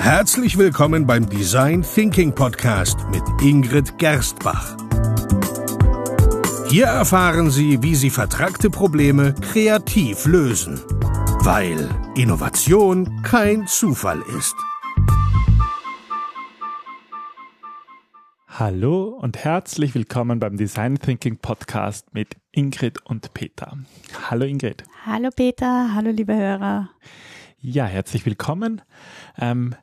Herzlich willkommen beim Design Thinking Podcast mit Ingrid Gerstbach. Hier erfahren Sie, wie Sie vertragte Probleme kreativ lösen, weil Innovation kein Zufall ist. Hallo und herzlich willkommen beim Design Thinking Podcast mit Ingrid und Peter. Hallo Ingrid. Hallo Peter, hallo liebe Hörer. Ja, herzlich willkommen. Ähm,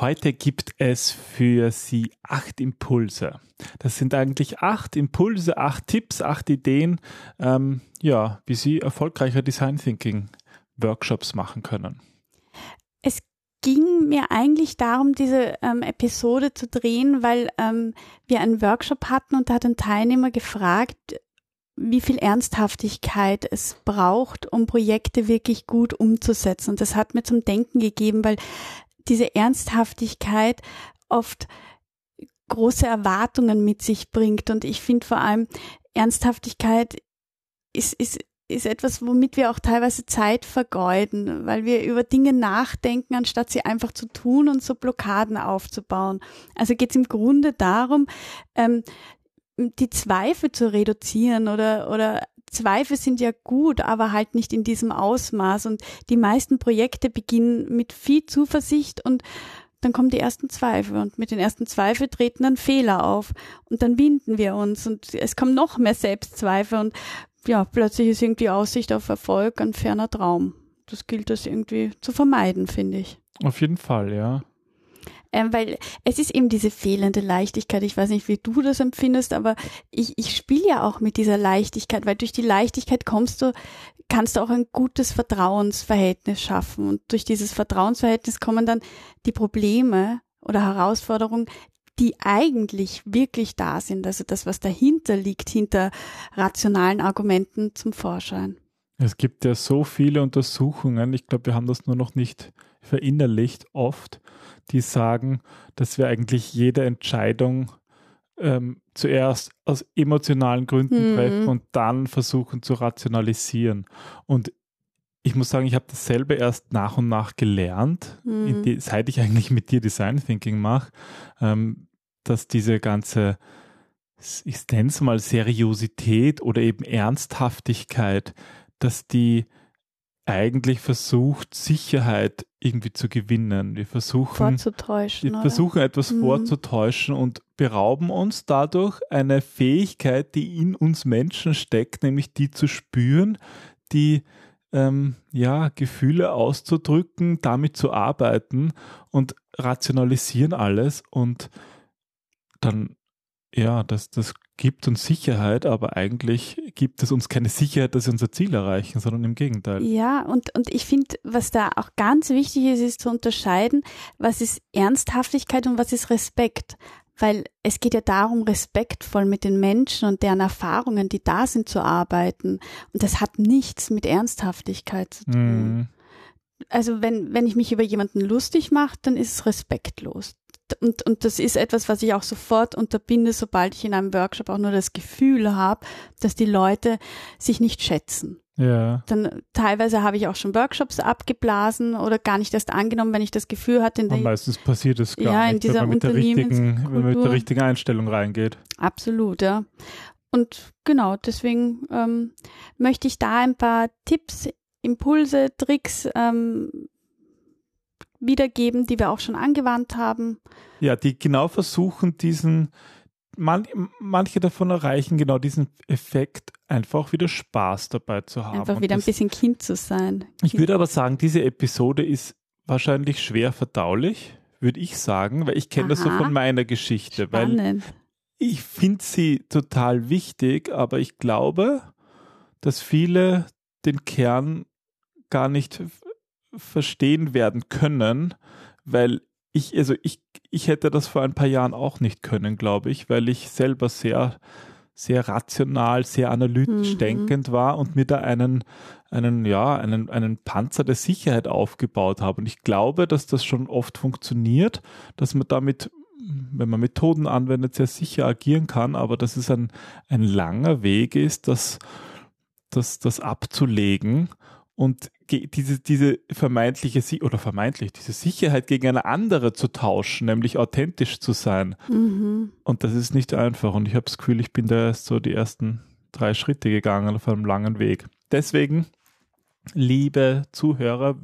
heute gibt es für Sie acht Impulse. Das sind eigentlich acht Impulse, acht Tipps, acht Ideen, ähm, ja, wie Sie erfolgreicher Design Thinking Workshops machen können. Es ging mir eigentlich darum, diese ähm, Episode zu drehen, weil ähm, wir einen Workshop hatten und da hat ein Teilnehmer gefragt, wie viel Ernsthaftigkeit es braucht, um Projekte wirklich gut umzusetzen. Und das hat mir zum Denken gegeben, weil diese Ernsthaftigkeit oft große Erwartungen mit sich bringt. Und ich finde vor allem, Ernsthaftigkeit ist, ist ist etwas, womit wir auch teilweise Zeit vergeuden, weil wir über Dinge nachdenken, anstatt sie einfach zu tun und so Blockaden aufzubauen. Also geht es im Grunde darum, ähm, die Zweifel zu reduzieren oder, oder Zweifel sind ja gut, aber halt nicht in diesem Ausmaß. Und die meisten Projekte beginnen mit viel Zuversicht und dann kommen die ersten Zweifel und mit den ersten Zweifeln treten dann Fehler auf und dann binden wir uns und es kommen noch mehr Selbstzweifel und ja, plötzlich ist irgendwie Aussicht auf Erfolg ein ferner Traum. Das gilt es irgendwie zu vermeiden, finde ich. Auf jeden Fall, ja. Ähm, weil es ist eben diese fehlende Leichtigkeit. Ich weiß nicht, wie du das empfindest, aber ich, ich spiele ja auch mit dieser Leichtigkeit, weil durch die Leichtigkeit kommst du, kannst du auch ein gutes Vertrauensverhältnis schaffen. Und durch dieses Vertrauensverhältnis kommen dann die Probleme oder Herausforderungen, die eigentlich wirklich da sind, also das, was dahinter liegt, hinter rationalen Argumenten zum Vorschein. Es gibt ja so viele Untersuchungen, ich glaube, wir haben das nur noch nicht verinnerlicht oft, die sagen, dass wir eigentlich jede Entscheidung ähm, zuerst aus emotionalen Gründen mhm. treffen und dann versuchen zu rationalisieren. Und ich muss sagen, ich habe dasselbe erst nach und nach gelernt, mhm. die, seit ich eigentlich mit dir Design Thinking mache. Ähm, dass diese ganze, ich nenne es mal Seriosität oder eben Ernsthaftigkeit, dass die eigentlich versucht, Sicherheit irgendwie zu gewinnen. Wir versuchen, vorzutäuschen, wir versuchen etwas mhm. vorzutäuschen und berauben uns dadurch eine Fähigkeit, die in uns Menschen steckt, nämlich die zu spüren, die ähm, ja, Gefühle auszudrücken, damit zu arbeiten und rationalisieren alles und dann, ja, das, das gibt uns Sicherheit, aber eigentlich gibt es uns keine Sicherheit, dass wir unser Ziel erreichen, sondern im Gegenteil. Ja, und, und ich finde, was da auch ganz wichtig ist, ist zu unterscheiden, was ist Ernsthaftigkeit und was ist Respekt. Weil es geht ja darum, respektvoll mit den Menschen und deren Erfahrungen, die da sind, zu arbeiten. Und das hat nichts mit Ernsthaftigkeit zu tun. Mm. Also wenn, wenn ich mich über jemanden lustig mache, dann ist es respektlos und, und das ist etwas, was ich auch sofort unterbinde, sobald ich in einem Workshop auch nur das Gefühl habe, dass die Leute sich nicht schätzen. Ja. Dann teilweise habe ich auch schon Workshops abgeblasen oder gar nicht erst angenommen, wenn ich das Gefühl hatte. In der, Und meistens passiert es gar ja, nicht, in dieser wenn man mit der richtigen, wenn man mit der richtigen Einstellung reingeht. Absolut, ja. Und genau, deswegen ähm, möchte ich da ein paar Tipps, Impulse, Tricks ähm, wiedergeben, die wir auch schon angewandt haben. Ja, die genau versuchen, diesen, man, manche davon erreichen genau diesen Effekt, einfach wieder Spaß dabei zu haben. Einfach wieder das, ein bisschen Kind zu sein. Ich würde aber sagen, diese Episode ist wahrscheinlich schwer verdaulich, würde ich sagen, weil ich kenne das so von meiner Geschichte. Spannend. Weil ich finde sie total wichtig, aber ich glaube, dass viele den Kern gar nicht verstehen werden können, weil ich, also ich, ich hätte das vor ein paar Jahren auch nicht können, glaube ich, weil ich selber sehr, sehr rational, sehr analytisch mhm. denkend war und mir da einen, einen, ja, einen, einen Panzer der Sicherheit aufgebaut habe. Und ich glaube, dass das schon oft funktioniert, dass man damit, wenn man Methoden anwendet, sehr sicher agieren kann, aber dass es ein, ein langer Weg ist, das, das, das abzulegen und diese, diese vermeintliche oder vermeintlich diese Sicherheit gegen eine andere zu tauschen, nämlich authentisch zu sein. Mhm. Und das ist nicht einfach. Und ich habe das Gefühl, ich bin da erst so die ersten drei Schritte gegangen auf einem langen Weg. Deswegen, liebe Zuhörer,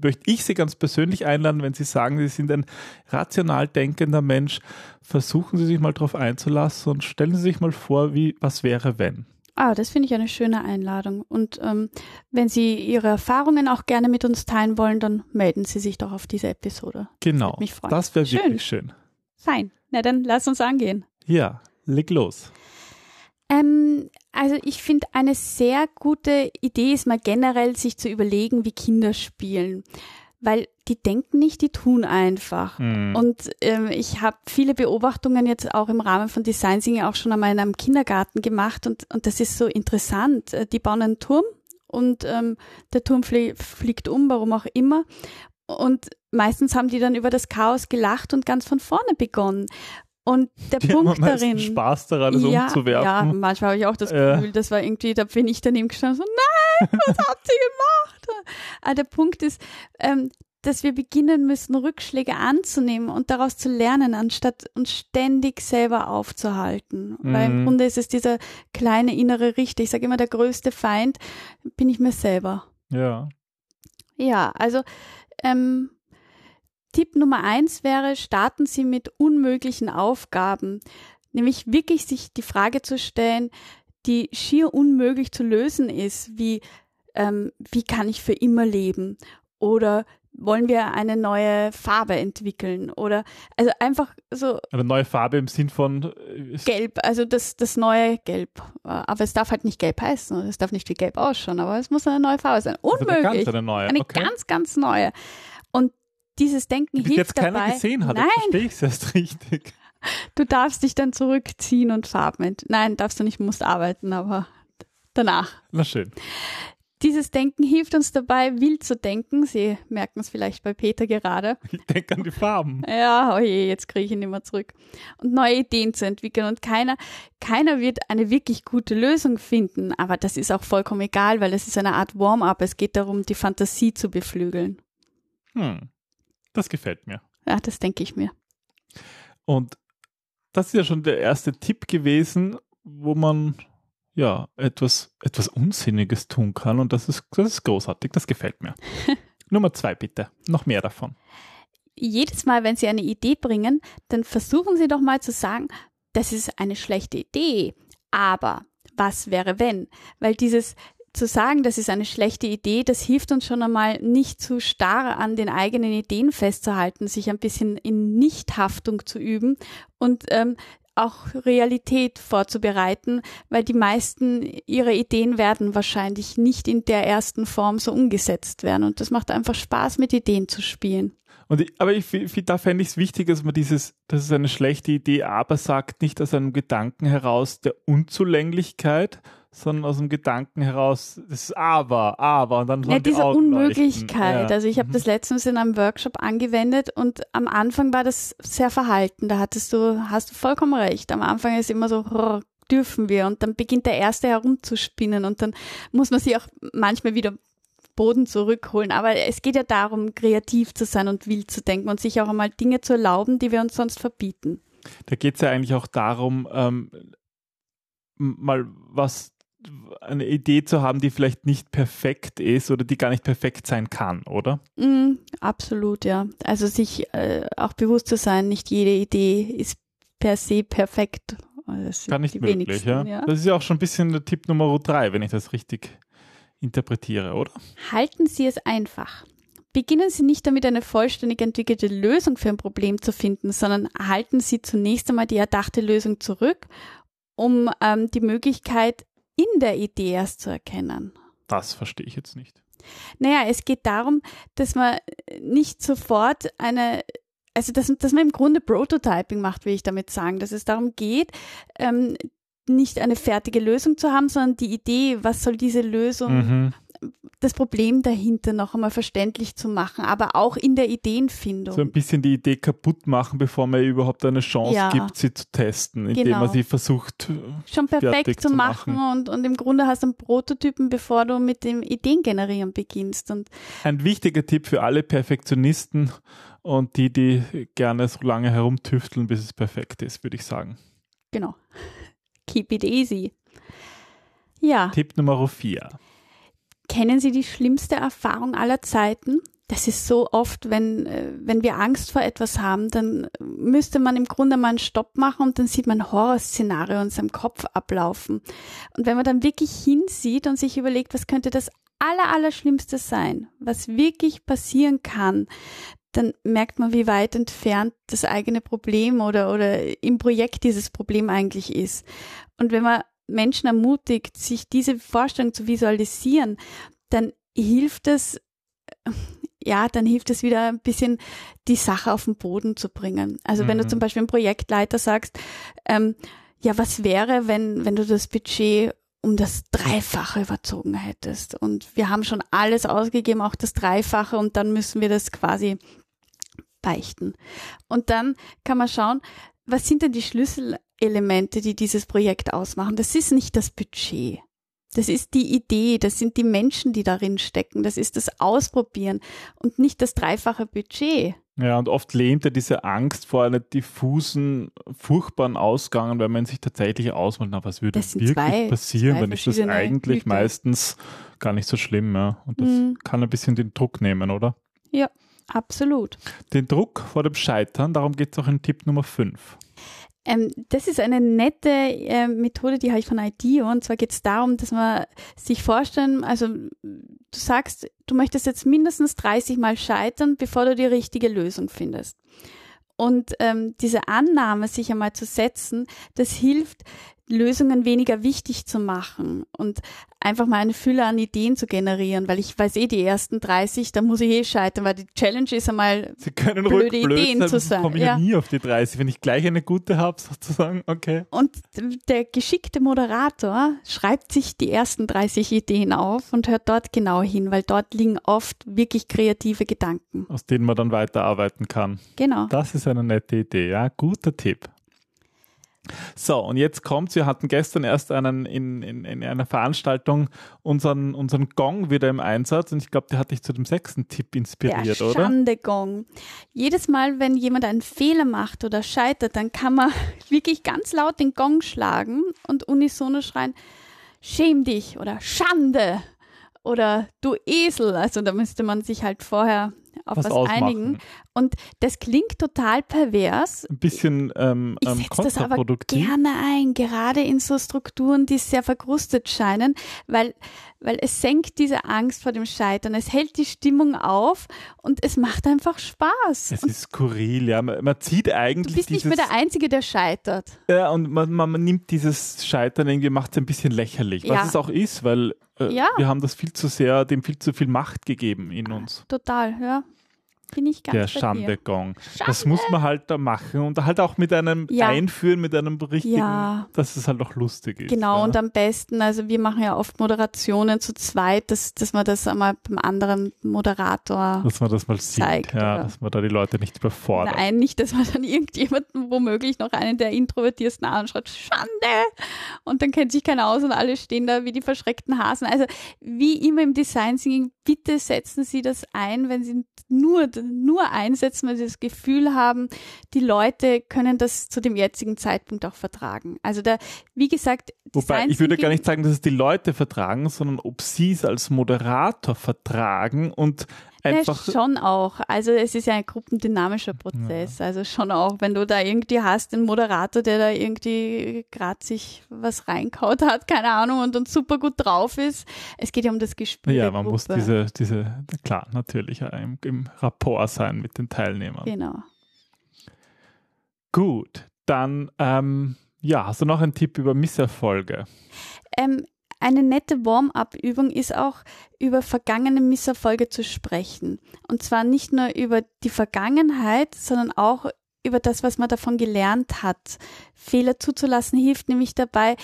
möchte ich Sie ganz persönlich einladen, wenn Sie sagen, Sie sind ein rational denkender Mensch, versuchen Sie sich mal darauf einzulassen und stellen Sie sich mal vor, wie was wäre, wenn. Ah, das finde ich eine schöne Einladung. Und ähm, wenn Sie Ihre Erfahrungen auch gerne mit uns teilen wollen, dann melden Sie sich doch auf diese Episode. Genau. Das, mich freuen. das wäre wirklich schön. Fein. Na dann lass uns angehen. Ja, leg los. Ähm, also ich finde, eine sehr gute Idee ist mal generell, sich zu überlegen, wie Kinder spielen. Weil die denken nicht, die tun einfach. Mhm. Und ähm, ich habe viele Beobachtungen jetzt auch im Rahmen von Design Thinking auch schon einmal in einem Kindergarten gemacht und, und das ist so interessant. Äh, die bauen einen Turm und ähm, der Turm flie fliegt um, warum auch immer. Und meistens haben die dann über das Chaos gelacht und ganz von vorne begonnen. Und der die Punkt haben darin. Spaß daran, das ja, umzuwerfen. Ja, manchmal habe ich auch das Gefühl, äh. das war irgendwie, da bin ich daneben gestanden, so, nein, was habt ihr gemacht? Aber der Punkt ist, ähm, dass wir beginnen müssen, Rückschläge anzunehmen und daraus zu lernen, anstatt uns ständig selber aufzuhalten. Mhm. Weil im mhm. Grunde ist es dieser kleine innere Richter. Ich sage immer, der größte Feind bin ich mir selber. Ja. Ja, also ähm, Tipp Nummer eins wäre, starten Sie mit unmöglichen Aufgaben. Nämlich wirklich sich die Frage zu stellen, die schier unmöglich zu lösen ist, wie ähm, wie kann ich für immer leben? Oder wollen wir eine neue Farbe entwickeln oder also einfach so eine neue Farbe im Sinn von äh, gelb, also das das neue Gelb, aber es darf halt nicht gelb heißen, es darf nicht wie gelb ausschauen, aber es muss eine neue Farbe sein. Also Unmöglich. Also ganz eine neue. Eine okay. ganz ganz neue. Und dieses Denken hilft jetzt dabei. keiner gesehen hat, Nein. verstehe ich es erst richtig. Du darfst dich dann zurückziehen und Farben. Nein, darfst du nicht, musst arbeiten, aber danach. Na schön. Dieses Denken hilft uns dabei, wild zu denken. Sie merken es vielleicht bei Peter gerade. Ich denke an die Farben. Ja, oh je, jetzt kriege ich ihn mehr zurück. Und neue Ideen zu entwickeln. Und keiner, keiner wird eine wirklich gute Lösung finden. Aber das ist auch vollkommen egal, weil es ist eine Art Warm-up. Es geht darum, die Fantasie zu beflügeln. Hm. Das gefällt mir. Ja, das denke ich mir. Und das ist ja schon der erste Tipp gewesen, wo man ja, etwas, etwas Unsinniges tun kann und das ist, das ist großartig, das gefällt mir. Nummer zwei bitte, noch mehr davon. Jedes Mal, wenn Sie eine Idee bringen, dann versuchen Sie doch mal zu sagen, das ist eine schlechte Idee, aber was wäre wenn? Weil dieses zu sagen, das ist eine schlechte Idee, das hilft uns schon einmal nicht zu starr an den eigenen Ideen festzuhalten, sich ein bisschen in Nichthaftung zu üben und ähm, auch Realität vorzubereiten, weil die meisten ihrer Ideen werden wahrscheinlich nicht in der ersten Form so umgesetzt werden. Und das macht einfach Spaß, mit Ideen zu spielen. Und ich, aber ich, da fände ich es wichtig, dass man dieses, das ist eine schlechte Idee, aber sagt nicht aus einem Gedanken heraus der Unzulänglichkeit, sondern aus dem Gedanken heraus, das ist aber, aber und dann Ja, diese die Unmöglichkeit. Ja. Also ich habe mhm. das letztens in einem Workshop angewendet und am Anfang war das sehr verhalten. Da hattest du, hast du vollkommen recht. Am Anfang ist immer so, dürfen wir und dann beginnt der Erste herumzuspinnen und dann muss man sich auch manchmal wieder Boden zurückholen. Aber es geht ja darum, kreativ zu sein und wild zu denken und sich auch einmal Dinge zu erlauben, die wir uns sonst verbieten. Da geht es ja eigentlich auch darum, ähm, mal was eine Idee zu haben, die vielleicht nicht perfekt ist oder die gar nicht perfekt sein kann, oder? Mm, absolut, ja. Also sich äh, auch bewusst zu sein, nicht jede Idee ist per se perfekt. Das Gar nicht möglich, ja? ja? Das ist ja auch schon ein bisschen der Tipp Nummer drei, wenn ich das richtig interpretiere, oder? Halten Sie es einfach. Beginnen Sie nicht damit, eine vollständig entwickelte Lösung für ein Problem zu finden, sondern halten Sie zunächst einmal die erdachte Lösung zurück, um ähm, die Möglichkeit in der Idee erst zu erkennen. Das verstehe ich jetzt nicht. Naja, es geht darum, dass man nicht sofort eine, also dass, dass man im Grunde Prototyping macht, will ich damit sagen, dass es darum geht, ähm, nicht eine fertige Lösung zu haben, sondern die Idee, was soll diese Lösung, mhm. Das Problem dahinter noch einmal verständlich zu machen, aber auch in der Ideenfindung. So ein bisschen die Idee kaputt machen, bevor man überhaupt eine Chance ja. gibt, sie zu testen, indem genau. man sie versucht schon perfekt zu machen, machen. Und, und im Grunde hast du einen Prototypen, bevor du mit dem Ideengenerieren beginnst. Und ein wichtiger Tipp für alle Perfektionisten und die, die gerne so lange herumtüfteln, bis es perfekt ist, würde ich sagen. Genau. Keep it easy. Ja. Tipp Nummer vier. Kennen Sie die schlimmste Erfahrung aller Zeiten? Das ist so oft, wenn, äh, wenn wir Angst vor etwas haben, dann müsste man im Grunde mal einen Stopp machen und dann sieht man Horrorszenario in seinem Kopf ablaufen. Und wenn man dann wirklich hinsieht und sich überlegt, was könnte das aller, aller Schlimmste sein, was wirklich passieren kann, dann merkt man, wie weit entfernt das eigene Problem oder, oder im Projekt dieses Problem eigentlich ist. Und wenn man Menschen ermutigt, sich diese Vorstellung zu visualisieren, dann hilft es, ja, dann hilft es wieder ein bisschen, die Sache auf den Boden zu bringen. Also mhm. wenn du mhm. zum Beispiel einem Projektleiter sagst, ähm, ja, was wäre, wenn, wenn du das Budget um das Dreifache überzogen hättest? Und wir haben schon alles ausgegeben, auch das Dreifache, und dann müssen wir das quasi beichten. Und dann kann man schauen, was sind denn die Schlüsselelemente, die dieses Projekt ausmachen? Das ist nicht das Budget. Das ist die Idee, das sind die Menschen, die darin stecken, das ist das Ausprobieren und nicht das dreifache Budget. Ja, und oft lehnt er diese Angst vor einer diffusen, furchtbaren Ausgang, weil man sich tatsächlich ausmalt, na, was würde wirklich zwei, passieren, zwei dann ist das eigentlich Hüte. meistens gar nicht so schlimm, ja. Und das mhm. kann ein bisschen den Druck nehmen, oder? Ja. Absolut. Den Druck vor dem Scheitern, darum geht es auch in Tipp Nummer 5. Ähm, das ist eine nette äh, Methode, die habe ich von IDEO. Und zwar geht es darum, dass man sich vorstellen, also du sagst, du möchtest jetzt mindestens 30 Mal scheitern, bevor du die richtige Lösung findest. Und ähm, diese Annahme, sich einmal zu setzen, das hilft, Lösungen weniger wichtig zu machen und einfach mal eine Fülle an Ideen zu generieren, weil ich weiß eh die ersten 30, da muss ich eh scheitern, weil die Challenge ist einmal Sie können blöde Ideen sein, zu sagen. komme ich ja. nie auf die 30, wenn ich gleich eine gute habe, sozusagen, okay. Und der geschickte Moderator schreibt sich die ersten 30 Ideen auf und hört dort genau hin, weil dort liegen oft wirklich kreative Gedanken. Aus denen man dann weiterarbeiten kann. Genau. Das ist eine nette Idee, ja, guter Tipp. So, und jetzt kommt's. Wir hatten gestern erst einen in, in, in einer Veranstaltung unseren, unseren Gong wieder im Einsatz und ich glaube, der hat dich zu dem sechsten Tipp inspiriert, der oder? Schande-Gong. Jedes Mal, wenn jemand einen Fehler macht oder scheitert, dann kann man wirklich ganz laut den Gong schlagen und unisono schreien, schäm dich oder Schande oder du Esel. Also da müsste man sich halt vorher auf was, was einigen. Und das klingt total pervers. Ein bisschen ähm, ich ähm, das aber gerne ein, gerade in so Strukturen, die sehr verkrustet scheinen, weil, weil es senkt diese Angst vor dem Scheitern. Es hält die Stimmung auf und es macht einfach Spaß. Es und ist skurril, ja. Man, man zieht eigentlich. Du bist dieses, nicht mehr der Einzige, der scheitert. Ja, und man, man, man nimmt dieses Scheitern irgendwie, macht es ein bisschen lächerlich, was ja. es auch ist, weil äh, ja. wir haben das viel zu sehr, dem viel zu viel Macht gegeben in uns. Total, ja. Bin ich ganz Der Schande-Gong. Das muss man halt da machen und halt auch mit einem ja. Einführen, mit einem richtigen, ja. dass es halt auch lustig ist. Genau, ja. und am besten, also wir machen ja oft Moderationen zu zweit, dass, dass man das einmal beim anderen Moderator Dass man das mal sieht, zeigt, ja, oder? dass man da die Leute nicht überfordert. Nein, nicht, dass man dann irgendjemanden womöglich noch einen der introvertiersten anschaut, Schande! Und dann kennt sich keiner aus und alle stehen da wie die verschreckten Hasen. Also wie immer im Design Thinking, bitte setzen Sie das ein, wenn Sie nur nur einsetzen, weil sie das Gefühl haben, die Leute können das zu dem jetzigen Zeitpunkt auch vertragen. Also da, wie gesagt, Wobei, ich würde gar nicht sagen, dass es die Leute vertragen, sondern ob sie es als Moderator vertragen und einfach. Ja, schon auch. Also es ist ja ein gruppendynamischer Prozess. Ja. Also schon auch, wenn du da irgendwie hast, einen Moderator, der da irgendwie gerade sich was reinkaut hat, keine Ahnung, und dann super gut drauf ist. Es geht ja um das Gespür. Ja, man muss diese, diese, klar, natürlich im, im Rapport sein mit den Teilnehmern. Genau. Gut, dann ähm, ja, hast du noch einen Tipp über Misserfolge? Ähm, eine nette Warm-up-Übung ist auch, über vergangene Misserfolge zu sprechen. Und zwar nicht nur über die Vergangenheit, sondern auch über das, was man davon gelernt hat. Fehler zuzulassen hilft nämlich dabei,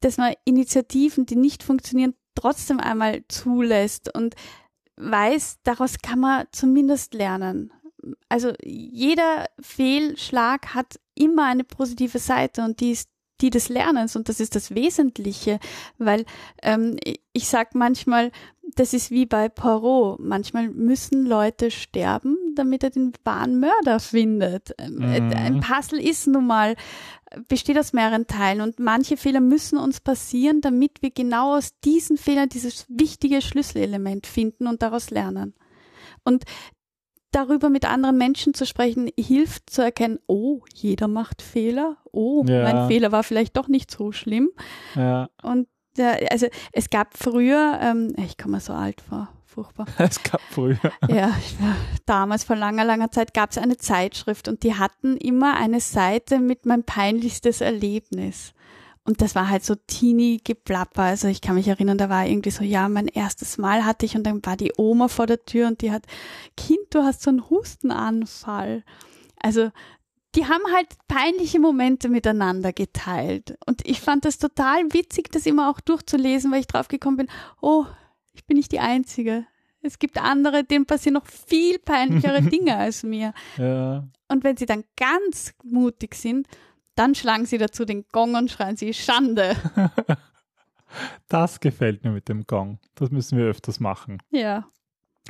dass man Initiativen, die nicht funktionieren, trotzdem einmal zulässt und weiß, daraus kann man zumindest lernen. Also jeder Fehlschlag hat immer eine positive Seite und die ist die des Lernens und das ist das Wesentliche, weil ähm, ich sag manchmal, das ist wie bei Poirot. Manchmal müssen Leute sterben, damit er den wahren Mörder findet. Ähm, mhm. Ein Puzzle ist nun mal, besteht aus mehreren Teilen und manche Fehler müssen uns passieren, damit wir genau aus diesen Fehlern dieses wichtige Schlüsselelement finden und daraus lernen. Und darüber mit anderen Menschen zu sprechen, hilft zu erkennen, oh, jeder macht Fehler. Oh, ja. mein Fehler war vielleicht doch nicht so schlimm. Ja. Und ja, also es gab früher, ähm, ich komme so alt vor, furchtbar. Es gab früher. Ja, damals vor langer, langer Zeit gab es eine Zeitschrift und die hatten immer eine Seite mit mein peinlichstes Erlebnis. Und das war halt so teeny geplapper. Also ich kann mich erinnern, da war irgendwie so, ja, mein erstes Mal hatte ich und dann war die Oma vor der Tür und die hat, Kind, du hast so einen Hustenanfall. Also die haben halt peinliche Momente miteinander geteilt. Und ich fand das total witzig, das immer auch durchzulesen, weil ich draufgekommen bin, oh, ich bin nicht die Einzige. Es gibt andere, denen passieren noch viel peinlichere Dinge als mir. Ja. Und wenn sie dann ganz mutig sind, dann schlagen sie dazu den Gong und schreien sie Schande. Das gefällt mir mit dem Gong. Das müssen wir öfters machen. Ja.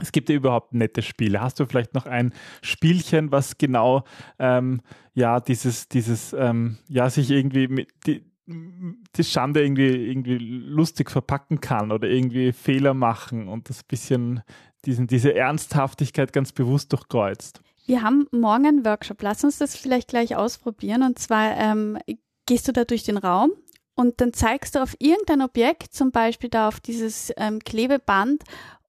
Es gibt ja überhaupt nette Spiele. Hast du vielleicht noch ein Spielchen, was genau ähm, ja dieses dieses ähm, ja sich irgendwie mit die, die Schande irgendwie irgendwie lustig verpacken kann oder irgendwie Fehler machen und das bisschen diesen diese Ernsthaftigkeit ganz bewusst durchkreuzt? Wir haben morgen einen Workshop. Lass uns das vielleicht gleich ausprobieren. Und zwar ähm, gehst du da durch den Raum und dann zeigst du auf irgendein Objekt, zum Beispiel da auf dieses ähm, Klebeband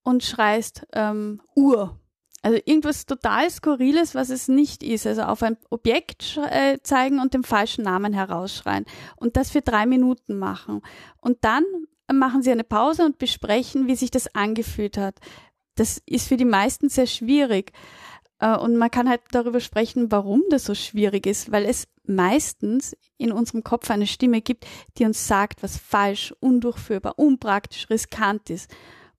und schreist ähm, Uhr. Also irgendwas total Skurriles, was es nicht ist. Also auf ein Objekt äh, zeigen und den falschen Namen herausschreien. Und das für drei Minuten machen. Und dann machen sie eine Pause und besprechen, wie sich das angefühlt hat. Das ist für die meisten sehr schwierig. Äh, und man kann halt darüber sprechen, warum das so schwierig ist, weil es meistens in unserem Kopf eine Stimme gibt, die uns sagt, was falsch, undurchführbar, unpraktisch, riskant ist.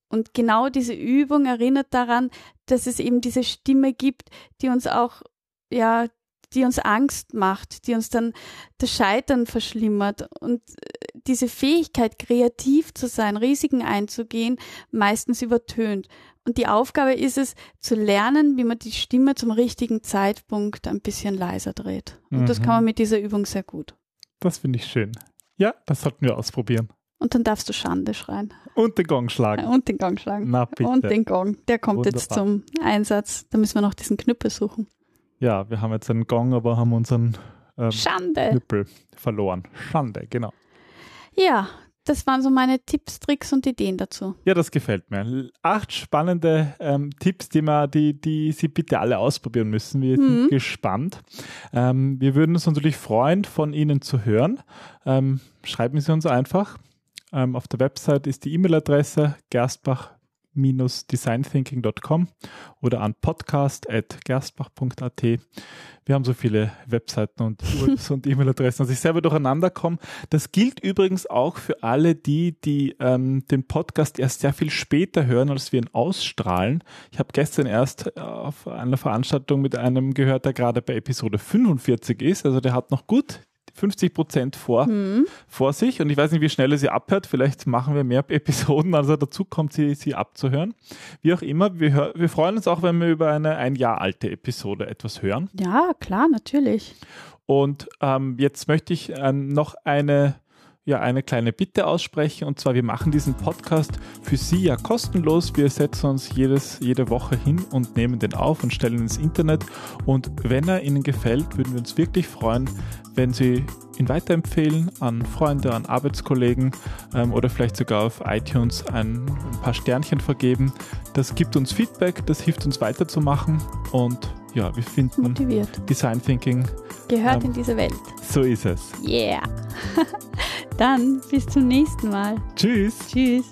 Und genau diese Übung erinnert daran, dass es eben diese Stimme gibt, die uns auch, ja, die uns Angst macht, die uns dann das Scheitern verschlimmert. Und diese Fähigkeit, kreativ zu sein, Risiken einzugehen, meistens übertönt. Und die Aufgabe ist es, zu lernen, wie man die Stimme zum richtigen Zeitpunkt ein bisschen leiser dreht. Und mhm. das kann man mit dieser Übung sehr gut. Das finde ich schön. Ja, das sollten wir ausprobieren. Und dann darfst du Schande schreien. Und den Gong schlagen. Und den Gong schlagen. Na bitte. Und den Gong. Der kommt Wunderbar. jetzt zum Einsatz. Da müssen wir noch diesen Knüppel suchen. Ja, wir haben jetzt einen Gong, aber haben unseren ähm, Schande. Knüppel verloren. Schande, genau. Ja, das waren so meine Tipps, Tricks und Ideen dazu. Ja, das gefällt mir. Acht spannende ähm, Tipps, die, man, die, die Sie bitte alle ausprobieren müssen. Wir mhm. sind gespannt. Ähm, wir würden uns natürlich freuen, von Ihnen zu hören. Ähm, schreiben Sie uns einfach. Ähm, auf der Website ist die E-Mail-Adresse gerstbach-designthinking.com oder an podcast.gerstbach.at. Wir haben so viele Webseiten und, und E-Mail-Adressen, dass ich selber durcheinander komme. Das gilt übrigens auch für alle die, die ähm, den Podcast erst sehr viel später hören, als wir ihn ausstrahlen. Ich habe gestern erst auf einer Veranstaltung mit einem gehört, der gerade bei Episode 45 ist. Also der hat noch gut 50 Prozent vor, mhm. vor sich und ich weiß nicht, wie schnell er sie abhört. Vielleicht machen wir mehr Episoden, als er dazu kommt, sie, sie abzuhören. Wie auch immer, wir, wir freuen uns auch, wenn wir über eine ein Jahr alte Episode etwas hören. Ja, klar, natürlich. Und ähm, jetzt möchte ich ähm, noch eine ja eine kleine Bitte aussprechen. Und zwar, wir machen diesen Podcast für Sie ja kostenlos. Wir setzen uns jedes, jede Woche hin und nehmen den auf und stellen ihn ins Internet. Und wenn er Ihnen gefällt, würden wir uns wirklich freuen, wenn Sie ihn weiterempfehlen an Freunde, an Arbeitskollegen ähm, oder vielleicht sogar auf iTunes ein, ein paar Sternchen vergeben. Das gibt uns Feedback, das hilft uns weiterzumachen und ja, wir finden Motiviert. Design Thinking gehört ähm, in diese Welt. So ist es. Yeah. Dann bis zum nächsten Mal. Tschüss. Tschüss.